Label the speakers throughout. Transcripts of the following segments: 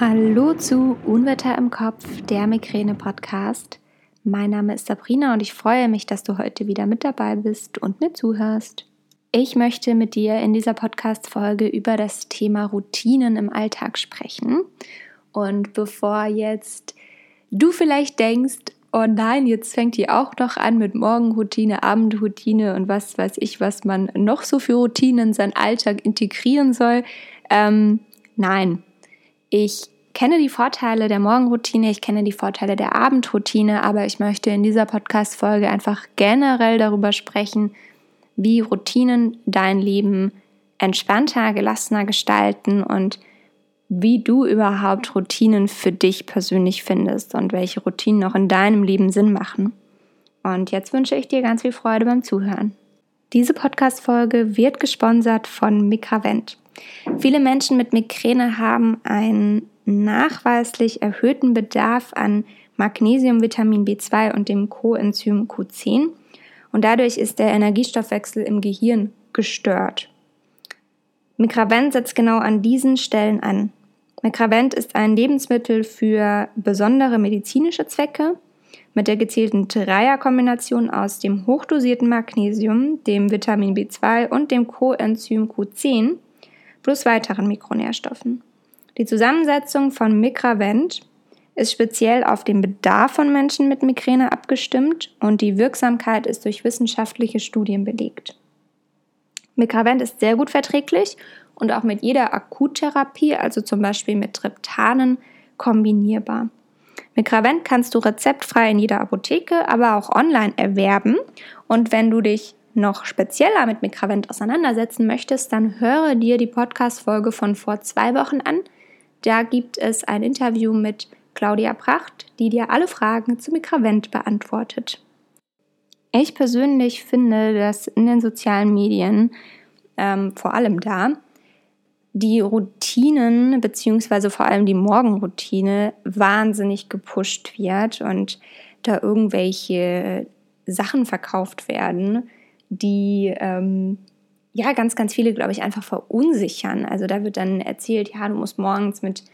Speaker 1: Hallo zu Unwetter im Kopf, der Migräne-Podcast. Mein Name ist Sabrina und ich freue mich, dass du heute wieder mit dabei bist und mir zuhörst. Ich möchte mit dir in dieser Podcast-Folge über das Thema Routinen im Alltag sprechen. Und bevor jetzt du vielleicht denkst, oh nein, jetzt fängt die auch noch an mit Morgenroutine, Abendroutine und was weiß ich, was man noch so für Routinen in seinen Alltag integrieren soll. Ähm, nein, ich kenne die Vorteile der Morgenroutine, ich kenne die Vorteile der Abendroutine, aber ich möchte in dieser Podcast-Folge einfach generell darüber sprechen, wie Routinen dein Leben entspannter, gelassener gestalten und wie du überhaupt Routinen für dich persönlich findest und welche Routinen auch in deinem Leben Sinn machen. Und jetzt wünsche ich dir ganz viel Freude beim Zuhören. Diese Podcast-Folge wird gesponsert von Mikravent. Viele Menschen mit Migräne haben einen nachweislich erhöhten Bedarf an Magnesium, Vitamin B2 und dem Coenzym Q10 und dadurch ist der Energiestoffwechsel im Gehirn gestört. Mikravent setzt genau an diesen Stellen an. Mikravent ist ein Lebensmittel für besondere medizinische Zwecke mit der gezielten Dreierkombination aus dem hochdosierten Magnesium, dem Vitamin B2 und dem Coenzym Q10 plus weiteren Mikronährstoffen. Die Zusammensetzung von Mikravent ist speziell auf den Bedarf von Menschen mit Migräne abgestimmt und die Wirksamkeit ist durch wissenschaftliche Studien belegt. Mikravent ist sehr gut verträglich und auch mit jeder Akuttherapie, also zum Beispiel mit Triptanen, kombinierbar. Mikravent kannst du rezeptfrei in jeder Apotheke, aber auch online erwerben. Und wenn du dich noch spezieller mit Mikravent auseinandersetzen möchtest, dann höre dir die Podcast-Folge von vor zwei Wochen an. Da gibt es ein Interview mit Claudia Pracht, die dir alle Fragen zu Mikravent beantwortet. Ich persönlich finde, dass in den sozialen Medien, ähm, vor allem da, die Routinen beziehungsweise vor allem die Morgenroutine wahnsinnig gepusht wird und da irgendwelche Sachen verkauft werden, die ähm, ja ganz, ganz viele, glaube ich, einfach verunsichern. Also da wird dann erzählt, ja, du musst morgens mit,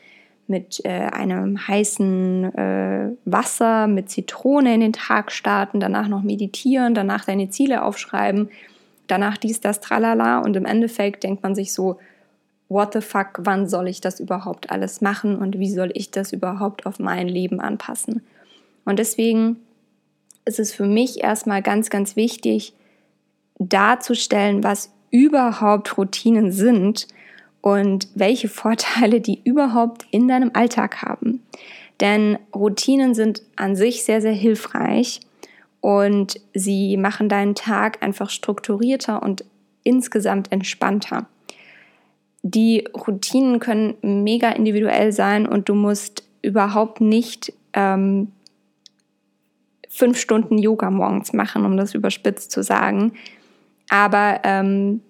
Speaker 1: mit äh, einem heißen äh, Wasser, mit Zitrone in den Tag starten, danach noch meditieren, danach deine Ziele aufschreiben, danach dies, das, tralala. Und im Endeffekt denkt man sich so, what the fuck, wann soll ich das überhaupt alles machen und wie soll ich das überhaupt auf mein Leben anpassen? Und deswegen ist es für mich erstmal ganz, ganz wichtig, darzustellen, was überhaupt Routinen sind und welche Vorteile die überhaupt in deinem Alltag haben. Denn Routinen sind an sich sehr, sehr hilfreich und sie machen deinen Tag einfach strukturierter und insgesamt entspannter. Die Routinen können mega individuell sein und du musst überhaupt nicht ähm, fünf Stunden Yoga morgens machen, um das überspitzt zu sagen. Aber ähm,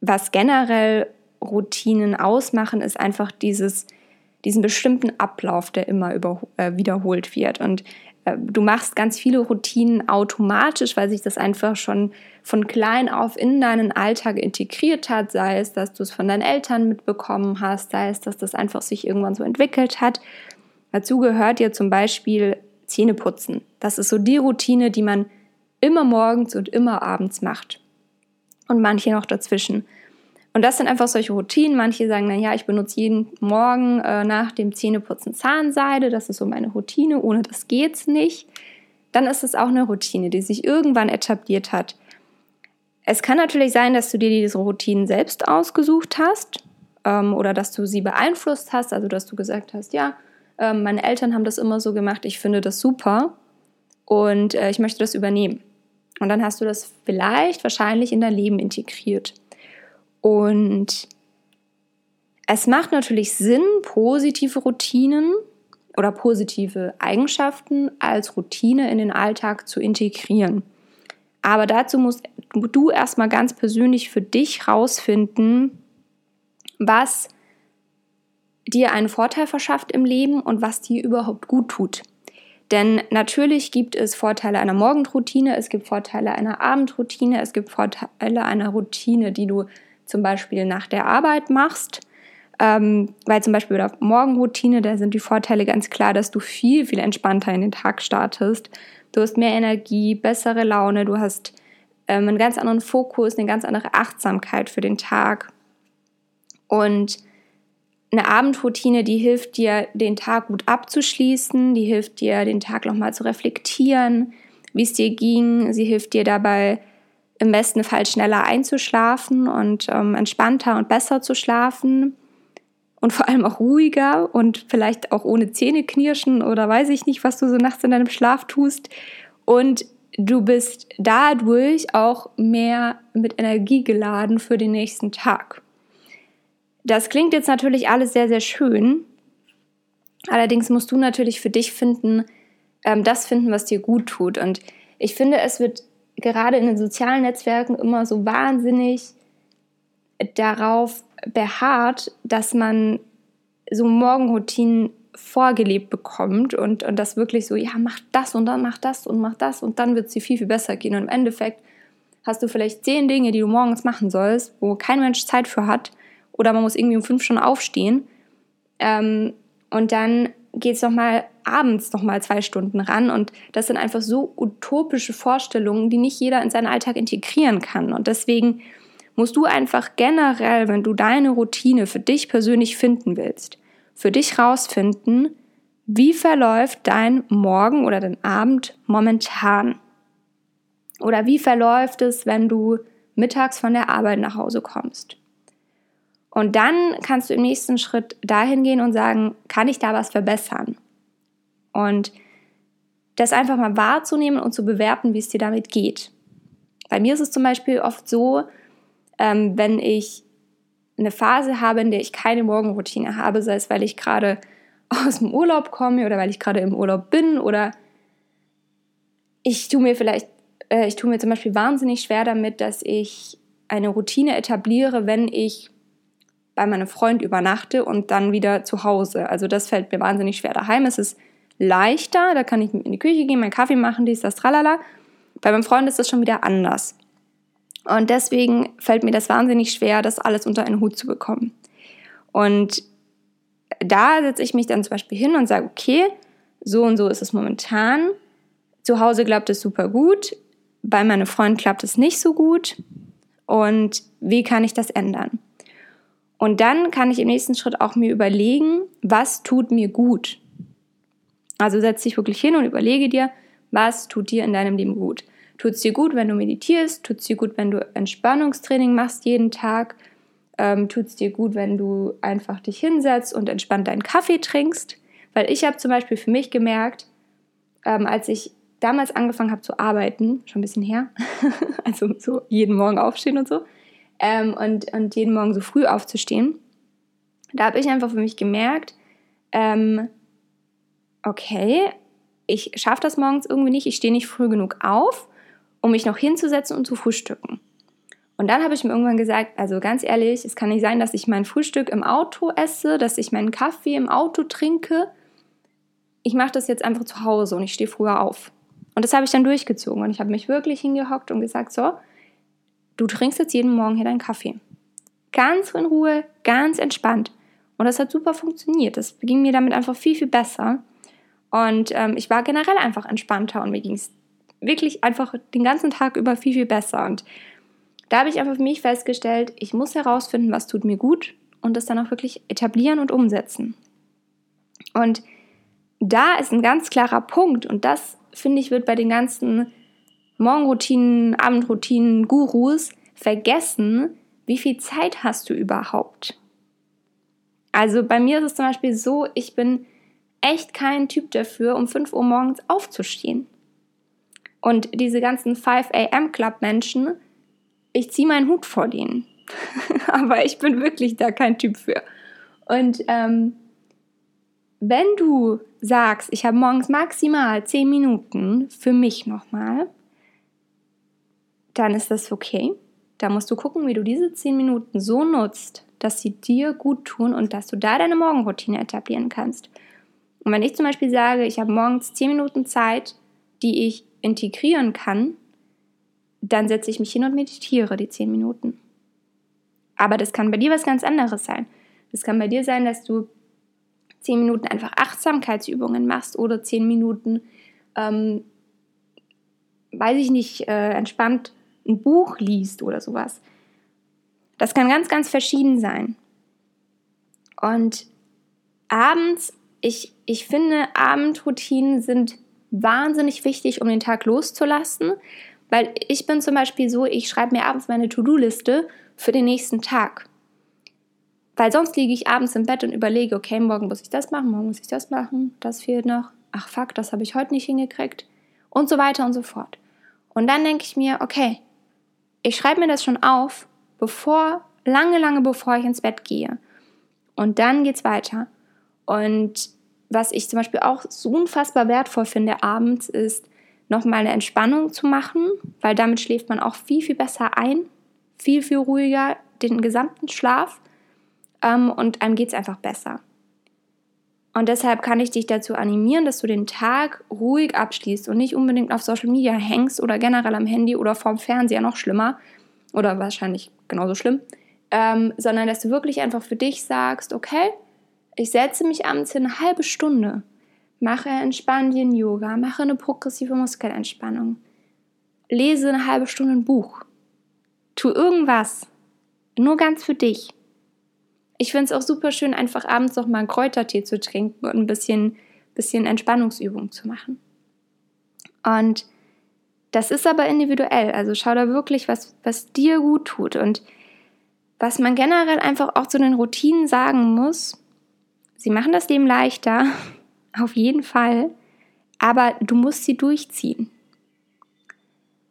Speaker 1: was generell Routinen ausmachen, ist einfach dieses, diesen bestimmten Ablauf, der immer über, äh, wiederholt wird. Und äh, du machst ganz viele Routinen automatisch, weil sich das einfach schon von klein auf in deinen Alltag integriert hat, sei es, dass du es von deinen Eltern mitbekommen hast, sei es, dass das einfach sich irgendwann so entwickelt hat. Dazu gehört dir zum Beispiel Zähneputzen. Das ist so die Routine, die man immer morgens und immer abends macht. Und manche noch dazwischen. Und das sind einfach solche Routinen. Manche sagen dann, ja, ich benutze jeden Morgen äh, nach dem Zähneputzen Zahnseide. Das ist so meine Routine. Ohne das geht's nicht. Dann ist es auch eine Routine, die sich irgendwann etabliert hat. Es kann natürlich sein, dass du dir diese Routinen selbst ausgesucht hast ähm, oder dass du sie beeinflusst hast. Also, dass du gesagt hast, ja, äh, meine Eltern haben das immer so gemacht. Ich finde das super und äh, ich möchte das übernehmen. Und dann hast du das vielleicht wahrscheinlich in dein Leben integriert. Und es macht natürlich Sinn, positive Routinen oder positive Eigenschaften als Routine in den Alltag zu integrieren. Aber dazu musst du erstmal ganz persönlich für dich rausfinden, was dir einen Vorteil verschafft im Leben und was dir überhaupt gut tut. Denn natürlich gibt es Vorteile einer Morgenroutine, es gibt Vorteile einer Abendroutine, es gibt Vorteile einer Routine, die du zum Beispiel nach der Arbeit machst. Ähm, weil zum Beispiel bei der Morgenroutine, da sind die Vorteile ganz klar, dass du viel, viel entspannter in den Tag startest. Du hast mehr Energie, bessere Laune, du hast ähm, einen ganz anderen Fokus, eine ganz andere Achtsamkeit für den Tag. Und eine Abendroutine, die hilft dir, den Tag gut abzuschließen, die hilft dir, den Tag nochmal zu reflektieren, wie es dir ging. Sie hilft dir dabei, im besten Fall schneller einzuschlafen und ähm, entspannter und besser zu schlafen und vor allem auch ruhiger und vielleicht auch ohne Zähneknirschen oder weiß ich nicht, was du so nachts in deinem Schlaf tust. Und du bist dadurch auch mehr mit Energie geladen für den nächsten Tag. Das klingt jetzt natürlich alles sehr, sehr schön. Allerdings musst du natürlich für dich finden, ähm, das finden, was dir gut tut. Und ich finde, es wird gerade in den sozialen Netzwerken immer so wahnsinnig darauf beharrt, dass man so Morgenroutinen vorgelebt bekommt und, und das wirklich so, ja, mach das und dann mach das und mach das und dann wird es dir viel, viel besser gehen. Und im Endeffekt hast du vielleicht zehn Dinge, die du morgens machen sollst, wo kein Mensch Zeit für hat oder man muss irgendwie um fünf schon aufstehen. Ähm, und dann geht es nochmal abends nochmal zwei Stunden ran. Und das sind einfach so utopische Vorstellungen, die nicht jeder in seinen Alltag integrieren kann. Und deswegen musst du einfach generell, wenn du deine Routine für dich persönlich finden willst, für dich rausfinden, wie verläuft dein Morgen oder dein Abend momentan? Oder wie verläuft es, wenn du mittags von der Arbeit nach Hause kommst? Und dann kannst du im nächsten Schritt dahin gehen und sagen, kann ich da was verbessern? Und das einfach mal wahrzunehmen und zu bewerten, wie es dir damit geht. Bei mir ist es zum Beispiel oft so, ähm, wenn ich eine Phase habe, in der ich keine Morgenroutine habe, sei es, weil ich gerade aus dem Urlaub komme oder weil ich gerade im Urlaub bin oder ich tue mir vielleicht, äh, ich tue mir zum Beispiel wahnsinnig schwer damit, dass ich eine Routine etabliere, wenn ich bei meinem Freund übernachte und dann wieder zu Hause. Also das fällt mir wahnsinnig schwer. Daheim ist es leichter, da kann ich in die Küche gehen, meinen Kaffee machen, dies, das, tralala. Bei meinem Freund ist das schon wieder anders. Und deswegen fällt mir das wahnsinnig schwer, das alles unter einen Hut zu bekommen. Und da setze ich mich dann zum Beispiel hin und sage, okay, so und so ist es momentan. Zu Hause klappt es super gut, bei meinem Freund klappt es nicht so gut. Und wie kann ich das ändern? Und dann kann ich im nächsten Schritt auch mir überlegen, was tut mir gut. Also setz dich wirklich hin und überlege dir, was tut dir in deinem Leben gut. Tut es dir gut, wenn du meditierst? Tut es dir gut, wenn du Entspannungstraining machst jeden Tag? Ähm, tut es dir gut, wenn du einfach dich hinsetzt und entspannt deinen Kaffee trinkst? Weil ich habe zum Beispiel für mich gemerkt, ähm, als ich damals angefangen habe zu arbeiten, schon ein bisschen her, also so jeden Morgen aufstehen und so, ähm, und, und jeden Morgen so früh aufzustehen, da habe ich einfach für mich gemerkt, ähm, okay, ich schaffe das morgens irgendwie nicht, ich stehe nicht früh genug auf, um mich noch hinzusetzen und zu frühstücken. Und dann habe ich mir irgendwann gesagt, also ganz ehrlich, es kann nicht sein, dass ich mein Frühstück im Auto esse, dass ich meinen Kaffee im Auto trinke. Ich mache das jetzt einfach zu Hause und ich stehe früher auf. Und das habe ich dann durchgezogen und ich habe mich wirklich hingehockt und gesagt, so, du trinkst jetzt jeden Morgen hier deinen Kaffee. Ganz in Ruhe, ganz entspannt. Und das hat super funktioniert. Das ging mir damit einfach viel, viel besser. Und ähm, ich war generell einfach entspannter und mir ging es wirklich einfach den ganzen Tag über viel, viel besser. Und da habe ich einfach für mich festgestellt, ich muss herausfinden, was tut mir gut und das dann auch wirklich etablieren und umsetzen. Und da ist ein ganz klarer Punkt und das, finde ich, wird bei den ganzen Morgenroutinen, Abendroutinen, Gurus vergessen, wie viel Zeit hast du überhaupt? Also bei mir ist es zum Beispiel so, ich bin echt kein Typ dafür, um 5 Uhr morgens aufzustehen. Und diese ganzen 5 a.m. Club Menschen, ich ziehe meinen Hut vor denen. Aber ich bin wirklich da kein Typ für. Und ähm, wenn du sagst, ich habe morgens maximal 10 Minuten für mich nochmal, dann ist das okay. Da musst du gucken, wie du diese 10 Minuten so nutzt, dass sie dir gut tun und dass du da deine Morgenroutine etablieren kannst. Und wenn ich zum Beispiel sage, ich habe morgens 10 Minuten Zeit, die ich integrieren kann, dann setze ich mich hin und meditiere die 10 Minuten. Aber das kann bei dir was ganz anderes sein. Es kann bei dir sein, dass du zehn Minuten einfach Achtsamkeitsübungen machst oder zehn Minuten, ähm, weiß ich nicht, äh, entspannt ein Buch liest oder sowas. Das kann ganz, ganz verschieden sein. Und abends, ich, ich finde, Abendroutinen sind wahnsinnig wichtig, um den Tag loszulassen, weil ich bin zum Beispiel so, ich schreibe mir abends meine To-Do-Liste für den nächsten Tag. Weil sonst liege ich abends im Bett und überlege, okay, morgen muss ich das machen, morgen muss ich das machen, das fehlt noch. Ach fuck, das habe ich heute nicht hingekriegt. Und so weiter und so fort. Und dann denke ich mir, okay, ich schreibe mir das schon auf, bevor, lange, lange bevor ich ins Bett gehe. Und dann geht's weiter. Und was ich zum Beispiel auch so unfassbar wertvoll finde abends, ist, nochmal eine Entspannung zu machen, weil damit schläft man auch viel, viel besser ein, viel, viel ruhiger den gesamten Schlaf ähm, und einem geht es einfach besser. Und deshalb kann ich dich dazu animieren, dass du den Tag ruhig abschließt und nicht unbedingt auf Social Media hängst oder generell am Handy oder vorm Fernseher noch schlimmer oder wahrscheinlich genauso schlimm, ähm, sondern dass du wirklich einfach für dich sagst, okay, ich setze mich abends hin eine halbe Stunde, mache entspannenden Yoga, mache eine progressive Muskelentspannung, lese eine halbe Stunde ein Buch, tu irgendwas, nur ganz für dich ich finde es auch super schön, einfach abends noch mal einen Kräutertee zu trinken und ein bisschen, bisschen Entspannungsübung zu machen. Und das ist aber individuell. Also schau da wirklich, was, was dir gut tut. Und was man generell einfach auch zu den Routinen sagen muss, sie machen das Leben leichter, auf jeden Fall, aber du musst sie durchziehen.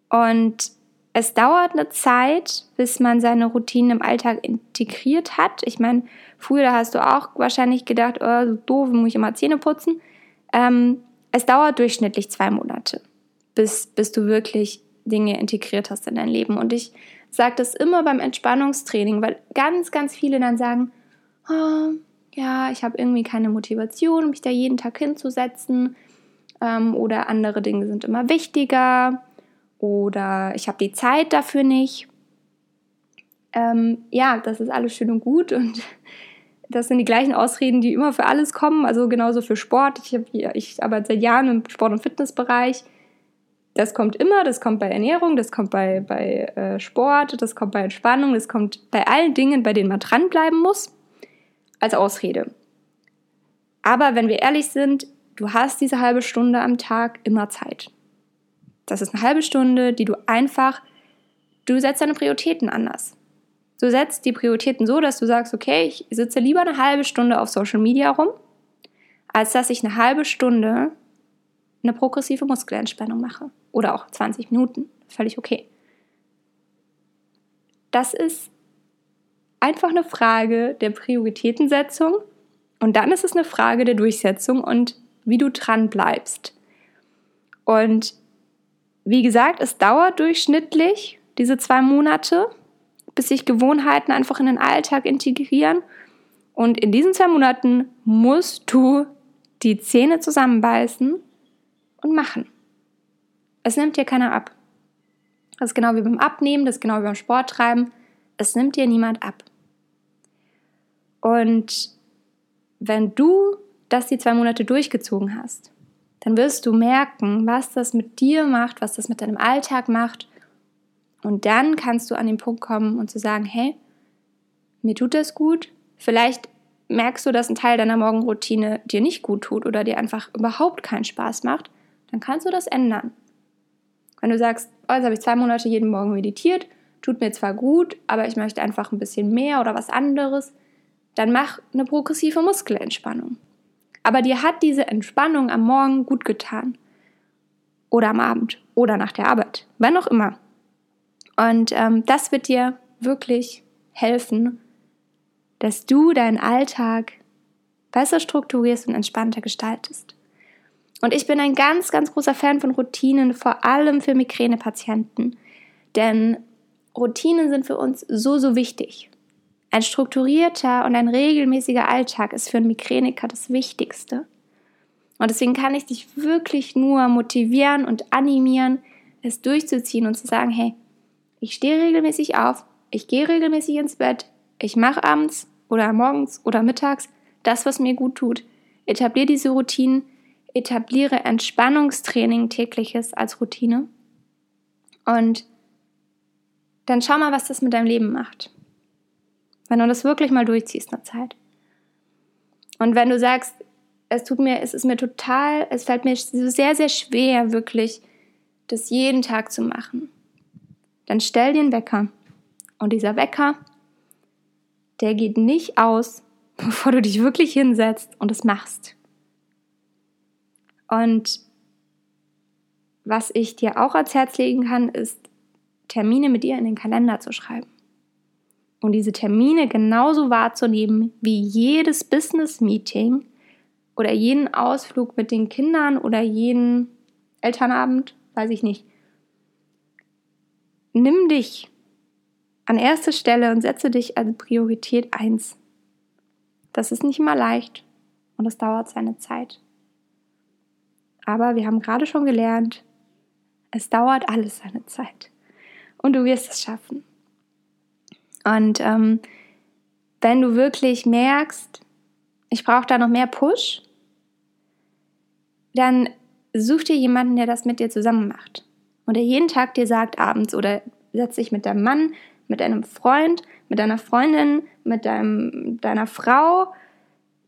Speaker 1: Und es dauert eine Zeit, bis man seine Routinen im Alltag integriert hat. Ich meine, früher da hast du auch wahrscheinlich gedacht, oh, so doof, muss ich immer Zähne putzen. Ähm, es dauert durchschnittlich zwei Monate, bis, bis du wirklich Dinge integriert hast in dein Leben. Und ich sage das immer beim Entspannungstraining, weil ganz, ganz viele dann sagen, oh, ja, ich habe irgendwie keine Motivation, mich da jeden Tag hinzusetzen. Ähm, oder andere Dinge sind immer wichtiger oder ich habe die Zeit dafür nicht. Ähm, ja, das ist alles schön und gut und das sind die gleichen Ausreden, die immer für alles kommen. Also genauso für Sport. Ich, hab, ich arbeite seit Jahren im Sport- und Fitnessbereich. Das kommt immer, das kommt bei Ernährung, das kommt bei, bei äh, Sport, das kommt bei Entspannung, das kommt bei allen Dingen, bei denen man dranbleiben muss, als Ausrede. Aber wenn wir ehrlich sind, du hast diese halbe Stunde am Tag immer Zeit. Das ist eine halbe Stunde, die du einfach, du setzt deine Prioritäten anders. Du setzt die Prioritäten so, dass du sagst, okay, ich sitze lieber eine halbe Stunde auf Social Media rum, als dass ich eine halbe Stunde eine progressive Muskelentspannung mache. Oder auch 20 Minuten. Völlig okay. Das ist einfach eine Frage der Prioritätensetzung und dann ist es eine Frage der Durchsetzung und wie du dran bleibst. Und wie gesagt, es dauert durchschnittlich diese zwei Monate, bis sich Gewohnheiten einfach in den Alltag integrieren. Und in diesen zwei Monaten musst du die Zähne zusammenbeißen und machen. Es nimmt dir keiner ab. Das ist genau wie beim Abnehmen, das ist genau wie beim Sport treiben. Es nimmt dir niemand ab. Und wenn du das die zwei Monate durchgezogen hast, dann wirst du merken, was das mit dir macht, was das mit deinem Alltag macht. Und dann kannst du an den Punkt kommen und zu sagen, hey, mir tut das gut. Vielleicht merkst du, dass ein Teil deiner Morgenroutine dir nicht gut tut oder dir einfach überhaupt keinen Spaß macht, dann kannst du das ändern. Wenn du sagst, oh, jetzt habe ich zwei Monate jeden Morgen meditiert, tut mir zwar gut, aber ich möchte einfach ein bisschen mehr oder was anderes, dann mach eine progressive Muskelentspannung. Aber dir hat diese Entspannung am Morgen gut getan. Oder am Abend. Oder nach der Arbeit. Wann auch immer. Und ähm, das wird dir wirklich helfen, dass du deinen Alltag besser strukturierst und entspannter gestaltest. Und ich bin ein ganz, ganz großer Fan von Routinen, vor allem für Migränepatienten. Denn Routinen sind für uns so, so wichtig. Ein strukturierter und ein regelmäßiger Alltag ist für einen Migräniker das Wichtigste. Und deswegen kann ich dich wirklich nur motivieren und animieren, es durchzuziehen und zu sagen, hey, ich stehe regelmäßig auf, ich gehe regelmäßig ins Bett, ich mache abends oder morgens oder mittags das, was mir gut tut. Etabliere diese Routinen, etabliere Entspannungstraining tägliches als Routine und dann schau mal, was das mit deinem Leben macht. Wenn du das wirklich mal durchziehst eine Zeit. Und wenn du sagst, es tut mir, es ist mir total, es fällt mir sehr, sehr schwer, wirklich das jeden Tag zu machen, dann stell dir einen Wecker. Und dieser Wecker, der geht nicht aus, bevor du dich wirklich hinsetzt und es machst. Und was ich dir auch ans Herz legen kann, ist, Termine mit dir in den Kalender zu schreiben. Und diese Termine genauso wahrzunehmen wie jedes Business-Meeting oder jeden Ausflug mit den Kindern oder jeden Elternabend, weiß ich nicht. Nimm dich an erste Stelle und setze dich als Priorität 1. Das ist nicht immer leicht und es dauert seine Zeit. Aber wir haben gerade schon gelernt, es dauert alles seine Zeit. Und du wirst es schaffen. Und ähm, wenn du wirklich merkst, ich brauche da noch mehr Push, dann such dir jemanden, der das mit dir zusammen macht. Und der jeden Tag dir sagt abends oder setz dich mit deinem Mann, mit deinem Freund, mit deiner Freundin, mit deinem, deiner Frau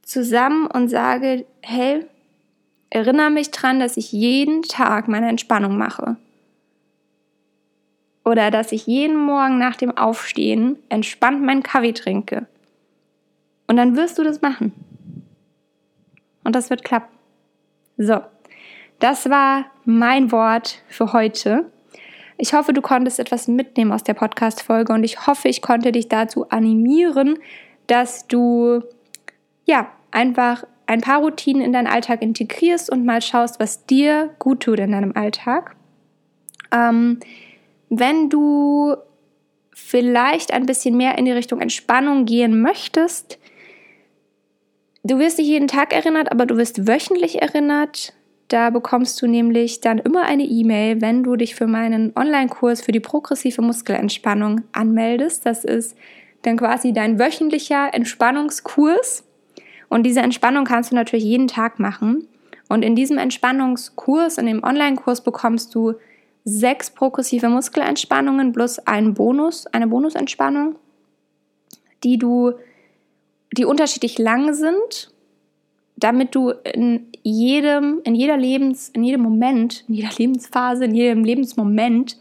Speaker 1: zusammen und sage, hey, erinnere mich dran, dass ich jeden Tag meine Entspannung mache. Oder dass ich jeden Morgen nach dem Aufstehen entspannt meinen Kaffee trinke. Und dann wirst du das machen. Und das wird klappen. So, das war mein Wort für heute. Ich hoffe, du konntest etwas mitnehmen aus der Podcast-Folge und ich hoffe, ich konnte dich dazu animieren, dass du ja einfach ein paar Routinen in deinen Alltag integrierst und mal schaust, was dir gut tut in deinem Alltag. Ähm, wenn du vielleicht ein bisschen mehr in die Richtung Entspannung gehen möchtest, du wirst nicht jeden Tag erinnert, aber du wirst wöchentlich erinnert. Da bekommst du nämlich dann immer eine E-Mail, wenn du dich für meinen Online-Kurs für die progressive Muskelentspannung anmeldest. Das ist dann quasi dein wöchentlicher Entspannungskurs. Und diese Entspannung kannst du natürlich jeden Tag machen. Und in diesem Entspannungskurs, in dem Online-Kurs bekommst du sechs progressive Muskelentspannungen plus einen Bonus, eine Bonusentspannung, die du, die unterschiedlich lang sind damit du in jedem, in jeder Lebens, in jedem Moment, in jeder Lebensphase, in jedem Lebensmoment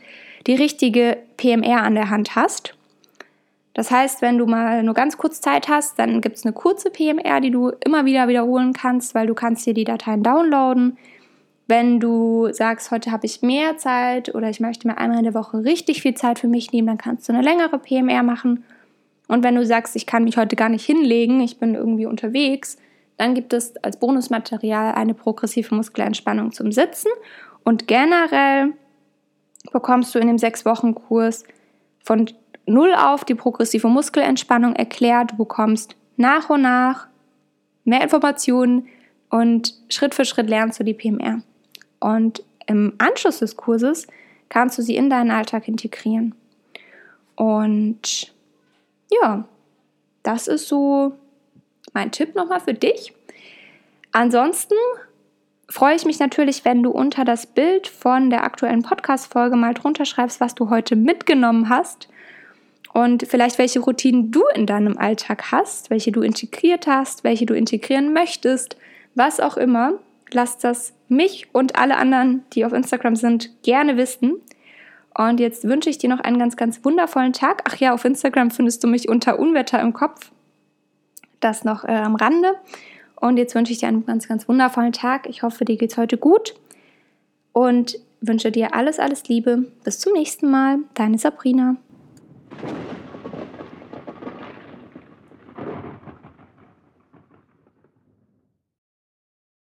Speaker 1: die richtige PMR an der Hand hast. Das heißt, wenn du mal nur ganz kurz Zeit hast, dann gibt es eine kurze PMR, die du immer wieder wiederholen kannst, weil du kannst dir die Dateien downloaden. Wenn du sagst, heute habe ich mehr Zeit oder ich möchte mir einmal in der Woche richtig viel Zeit für mich nehmen, dann kannst du eine längere PMR machen. Und wenn du sagst, ich kann mich heute gar nicht hinlegen, ich bin irgendwie unterwegs, dann gibt es als Bonusmaterial eine progressive Muskelentspannung zum Sitzen. Und generell bekommst du in dem 6-Wochen-Kurs von null auf die progressive Muskelentspannung erklärt. Du bekommst nach und nach mehr Informationen und Schritt für Schritt lernst du die PMR. Und im Anschluss des Kurses kannst du sie in deinen Alltag integrieren. Und ja, das ist so mein Tipp nochmal für dich. Ansonsten freue ich mich natürlich, wenn du unter das Bild von der aktuellen Podcast-Folge mal drunter schreibst, was du heute mitgenommen hast und vielleicht welche Routinen du in deinem Alltag hast, welche du integriert hast, welche du integrieren möchtest, was auch immer. Lass das mich und alle anderen, die auf Instagram sind, gerne wissen. Und jetzt wünsche ich dir noch einen ganz, ganz wundervollen Tag. Ach ja, auf Instagram findest du mich unter Unwetter im Kopf. Das noch äh, am Rande. Und jetzt wünsche ich dir einen ganz, ganz wundervollen Tag. Ich hoffe, dir geht es heute gut und wünsche dir alles, alles Liebe. Bis zum nächsten Mal. Deine Sabrina.